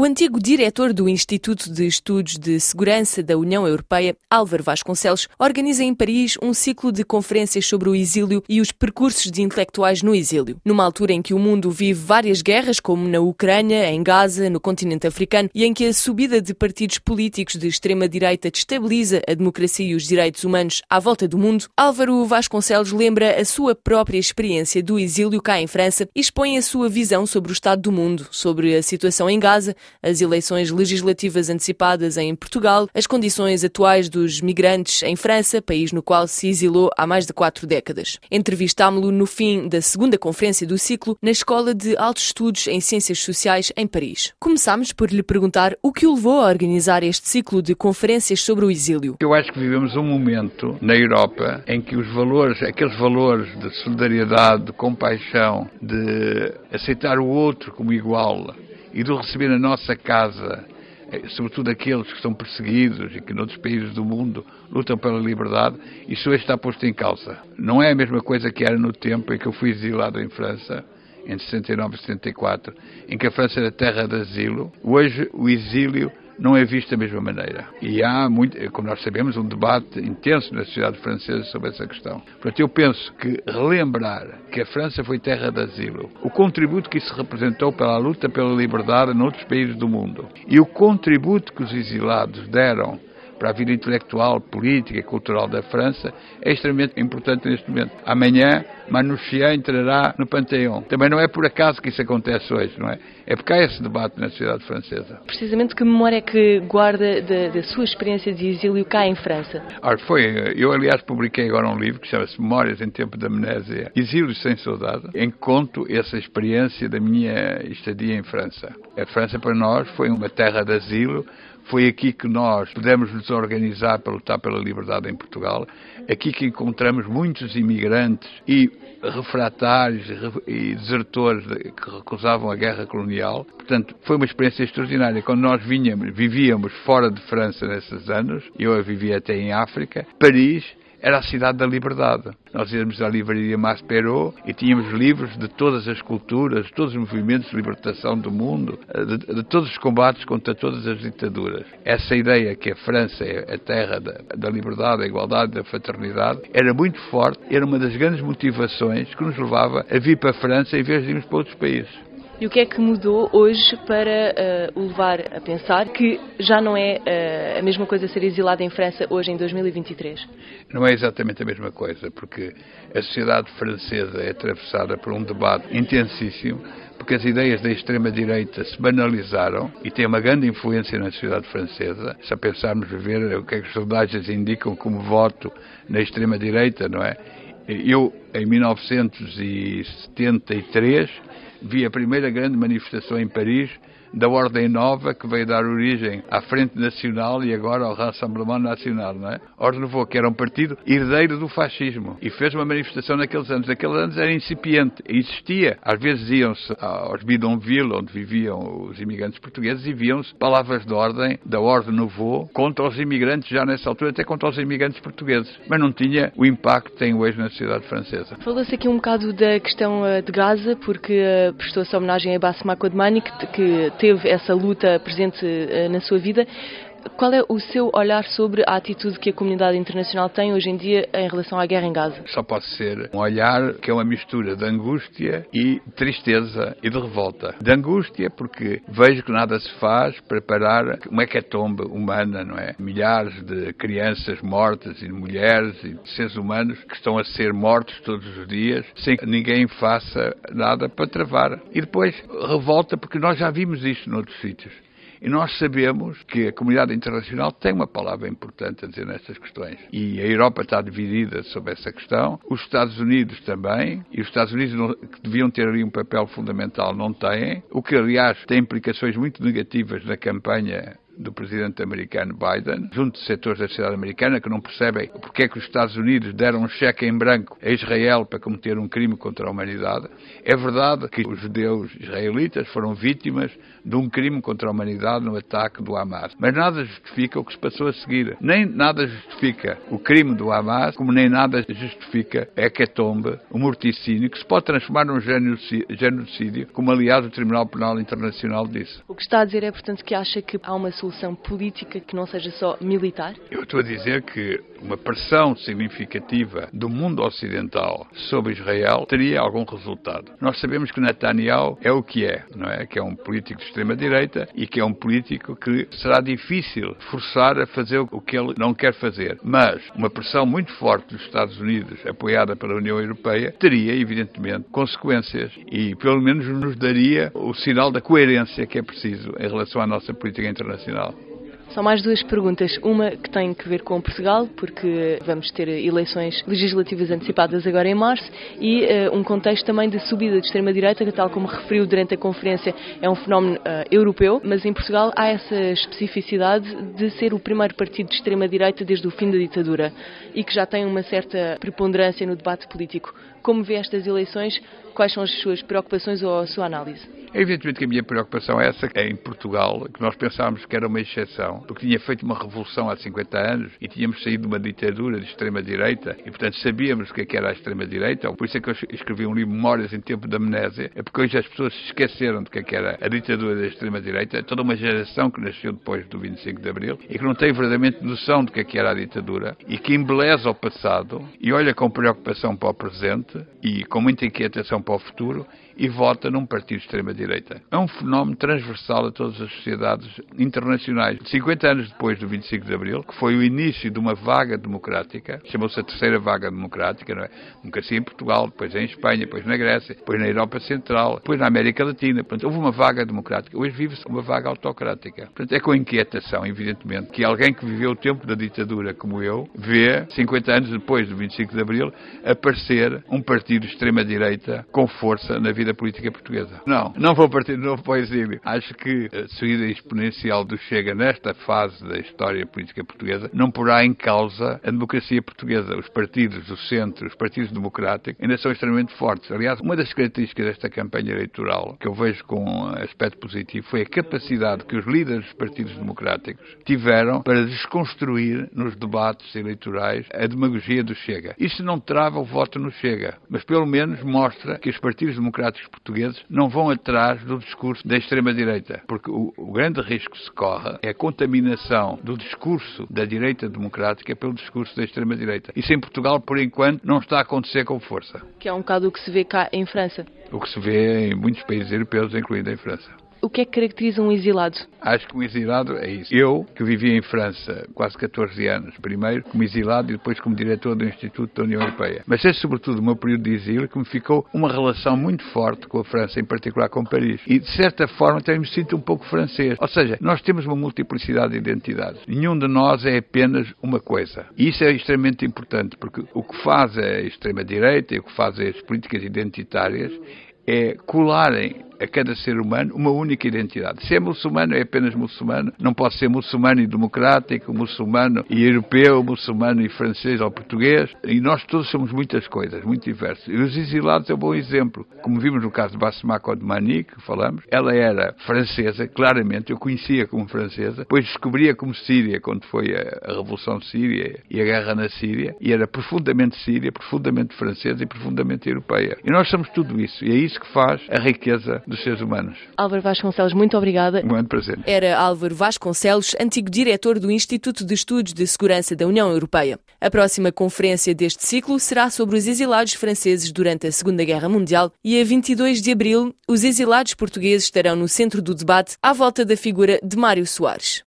O antigo diretor do Instituto de Estudos de Segurança da União Europeia, Álvaro Vasconcelos, organiza em Paris um ciclo de conferências sobre o exílio e os percursos de intelectuais no exílio. Numa altura em que o mundo vive várias guerras, como na Ucrânia, em Gaza, no continente africano, e em que a subida de partidos políticos de extrema-direita destabiliza a democracia e os direitos humanos à volta do mundo, Álvaro Vasconcelos lembra a sua própria experiência do exílio cá em França e expõe a sua visão sobre o estado do mundo, sobre a situação em Gaza, as eleições legislativas antecipadas em Portugal, as condições atuais dos migrantes em França, país no qual se exilou há mais de quatro décadas. Entrevistámo-lo no fim da segunda conferência do ciclo na Escola de Altos Estudos em Ciências Sociais em Paris. Começámos por lhe perguntar o que o levou a organizar este ciclo de conferências sobre o exílio. Eu acho que vivemos um momento na Europa em que os valores, aqueles valores de solidariedade, de compaixão, de aceitar o outro como igual, e do receber na nossa casa, eh, sobretudo aqueles que são perseguidos e que noutros países do mundo lutam pela liberdade, isso hoje está posto em causa. Não é a mesma coisa que era no tempo em que eu fui exilado em França, entre 69 e 74, em que a França era terra de asilo. Hoje o exílio não é visto da mesma maneira. E há, muito, como nós sabemos, um debate intenso na sociedade francesa sobre essa questão. Portanto, eu penso que relembrar que a França foi terra de asilo, o contributo que isso representou pela luta pela liberdade noutros países do mundo e o contributo que os exilados deram para a vida intelectual, política e cultural da França é extremamente importante neste momento. Amanhã, Manouchian entrará no Panteão. Também não é por acaso que isso acontece hoje, não é? É porque há esse debate na sociedade francesa. Precisamente que memória é que guarda da, da sua experiência de exílio cá em França? Ora, foi, eu aliás publiquei agora um livro que chama-se Memórias em Tempo de Amnésia, Exílio sem Saudade, em que conto essa experiência da minha estadia em França. A França para nós foi uma terra de asilo, foi aqui que nós pudemos nos organizar para lutar pela liberdade em Portugal. Aqui que encontramos muitos imigrantes e refratários e desertores que recusavam a guerra colonial. Portanto, foi uma experiência extraordinária. Quando nós vinhamos, vivíamos fora de França nesses anos, eu vivia até em África, Paris era a cidade da liberdade. Nós íamos à livraria Maspero e tínhamos livros de todas as culturas, todos os movimentos de libertação do mundo, de, de, todos os combates contra todas as ditaduras. Essa ideia que a França é a terra da, da liberdade, da igualdade, da fraternidade, era muito forte, era uma das grandes motivações que nos levava a vir para a França em vez de irmos para outros países. E o que é que mudou hoje para uh, o levar a pensar que já não é uh, a mesma coisa ser exilado em França hoje em 2023? Não é exatamente a mesma coisa, porque a sociedade francesa é atravessada por um debate intensíssimo, porque as ideias da extrema-direita se banalizaram e têm uma grande influência na sociedade francesa. Se a pensarmos ver o que, é que os sondagens indicam como voto na extrema-direita, não é? Eu, em 1973, vi a primeira grande manifestação em Paris da Ordem Nova, que veio dar origem à Frente Nacional e agora ao Rassemblement Nacional, não é? Ordem Nouveau, que era um partido herdeiro do fascismo e fez uma manifestação naqueles anos. Naqueles anos era incipiente, existia. Às vezes iam-se aos bidonville, onde viviam os imigrantes portugueses, e viam-se palavras de ordem da Ordem Nouveau contra os imigrantes, já nessa altura até contra os imigrantes portugueses. Mas não tinha o impacto que tem hoje na sociedade francesa. Falou-se aqui um bocado da questão eh, de Gaza, porque eh, prestou-se homenagem a Bassem Kodmani, que teve essa luta presente uh, na sua vida. Qual é o seu olhar sobre a atitude que a comunidade internacional tem hoje em dia em relação à guerra em Gaza? Só pode ser um olhar que é uma mistura de angústia e tristeza e de revolta. De angústia porque vejo que nada se faz para parar uma hecatombe humana, não é? Milhares de crianças mortas e de mulheres e de seres humanos que estão a ser mortos todos os dias sem que ninguém faça nada para travar. E depois revolta porque nós já vimos isto noutros sítios. E nós sabemos que a comunidade internacional tem uma palavra importante a dizer nestas questões. E a Europa está dividida sobre essa questão, os Estados Unidos também, e os Estados Unidos que deviam ter ali um papel fundamental não têm, o que aliás tem implicações muito negativas na campanha do presidente americano Biden, junto de setores da sociedade americana que não percebem porque é que os Estados Unidos deram um cheque em branco a Israel para cometer um crime contra a humanidade. É verdade que os judeus israelitas foram vítimas de um crime contra a humanidade no ataque do Hamas, mas nada justifica o que se passou a seguir. Nem nada justifica o crime do Hamas, como nem nada justifica a hecatombe, o morticínio, que se pode transformar num genocídio, como aliás o Tribunal Penal Internacional disse. O que está a dizer é, portanto, que acha que há uma solução política que não seja só militar? Eu estou a dizer que uma pressão significativa do mundo ocidental sobre Israel teria algum resultado. Nós sabemos que Netanyahu é o que é, não é? Que é um político de extrema-direita e que é um político que será difícil forçar a fazer o que ele não quer fazer. Mas uma pressão muito forte dos Estados Unidos, apoiada pela União Europeia, teria, evidentemente, consequências e, pelo menos, nos daria o sinal da coerência que é preciso em relação à nossa política internacional. São mais duas perguntas. Uma que tem que ver com Portugal, porque vamos ter eleições legislativas antecipadas agora em março, e uh, um contexto também de subida de extrema-direita, que, tal como referiu durante a conferência, é um fenómeno uh, europeu, mas em Portugal há essa especificidade de ser o primeiro partido de extrema-direita desde o fim da ditadura e que já tem uma certa preponderância no debate político. Como vê estas eleições? Quais são as suas preocupações ou a sua análise? É evidentemente que a minha preocupação é essa, é em Portugal, que nós pensávamos que era uma exceção, porque tinha feito uma revolução há 50 anos e tínhamos saído de uma ditadura de extrema-direita e, portanto, sabíamos o que, é que era a extrema-direita. Por isso é que eu escrevi um livro, Memórias em Tempo da Amnésia, é porque hoje as pessoas se esqueceram do que, é que era a ditadura da extrema-direita. É toda uma geração que nasceu depois do 25 de Abril e que não tem verdadeiramente noção do que, é que era a ditadura e que embeleza o passado e olha com preocupação para o presente e com muita inquietação para o futuro e vota num partido de extrema-direita. É um fenómeno transversal a todas as sociedades internacionais. 50 anos depois do 25 de Abril, que foi o início de uma vaga democrática, chamou-se a terceira vaga democrática, não é? Democracia em Portugal, depois em Espanha, depois na Grécia, depois na Europa Central, depois na América Latina. Portanto, houve uma vaga democrática. Hoje vive-se uma vaga autocrática. Portanto, é com inquietação, evidentemente, que alguém que viveu o tempo da ditadura como eu, vê, 50 anos depois do 25 de Abril, aparecer um partido de extrema-direita com força na vida da política portuguesa. Não, não vou partir de novo para o exílio. Acho que a subida exponencial do Chega nesta fase da história política portuguesa não porá em causa a democracia portuguesa. Os partidos do centro, os partidos democráticos, ainda são extremamente fortes. Aliás, uma das características desta campanha eleitoral, que eu vejo com aspecto positivo, foi a capacidade que os líderes dos partidos democráticos tiveram para desconstruir nos debates eleitorais a demagogia do Chega. Isso não trava o voto no Chega, mas pelo menos mostra que os partidos democráticos portugueses não vão atrás do discurso da extrema-direita, porque o, o, grande risco que se corre é a contaminação do discurso da direita democrática pelo discurso da extrema-direita. Isso em Portugal, por enquanto, não está a acontecer com força. Que é um bocado o que se vê cá em França. O que se vê em muitos países europeus, incluindo em França. O que é que caracteriza um exilado? Acho que um exilado é isso. Eu, que vivi em França quase 14 anos, primeiro como exilado e depois como diretor do Instituto da União Europeia. Mas é sobretudo o meu período de exílio que me ficou uma relação muito forte com a França, em particular com Paris. E de certa forma também me sinto um pouco francês. Ou seja, nós temos uma multiplicidade de identidades. Nenhum de nós é apenas uma coisa. E isso é extremamente importante, porque o que faz a extrema-direita e o que faz as políticas identitárias é colarem a cada ser humano uma única identidade. Se é muçulmano, é apenas muçulmano, não pode ser muçulmano e democrático, muçulmano e europeu, muçulmano e francês ou português. E nós todos somos muitas coisas, muito diversos. E os exilados é um bom exemplo. Como vimos no caso de Basma Kodmani, que falamos, ela era francesa, claramente, eu conhecia como francesa, depois descobria como síria, quando foi a, a Revolução Síria e a guerra na Síria, e era profundamente síria, profundamente francesa e profundamente europeia. E nós somos tudo isso, e é isso que faz a riqueza dos seres humanos. Álvaro Vasconcelos, muito obrigada. Um grande prazer. Era Álvaro Vasconcelos, antigo diretor do Instituto de Estudos de Segurança da União Europeia. A próxima conferência deste ciclo será sobre os exilados franceses durante a Segunda Guerra Mundial e a 22 de abril os exilados portugueses estarão no centro do debate à volta da figura de Mário Soares.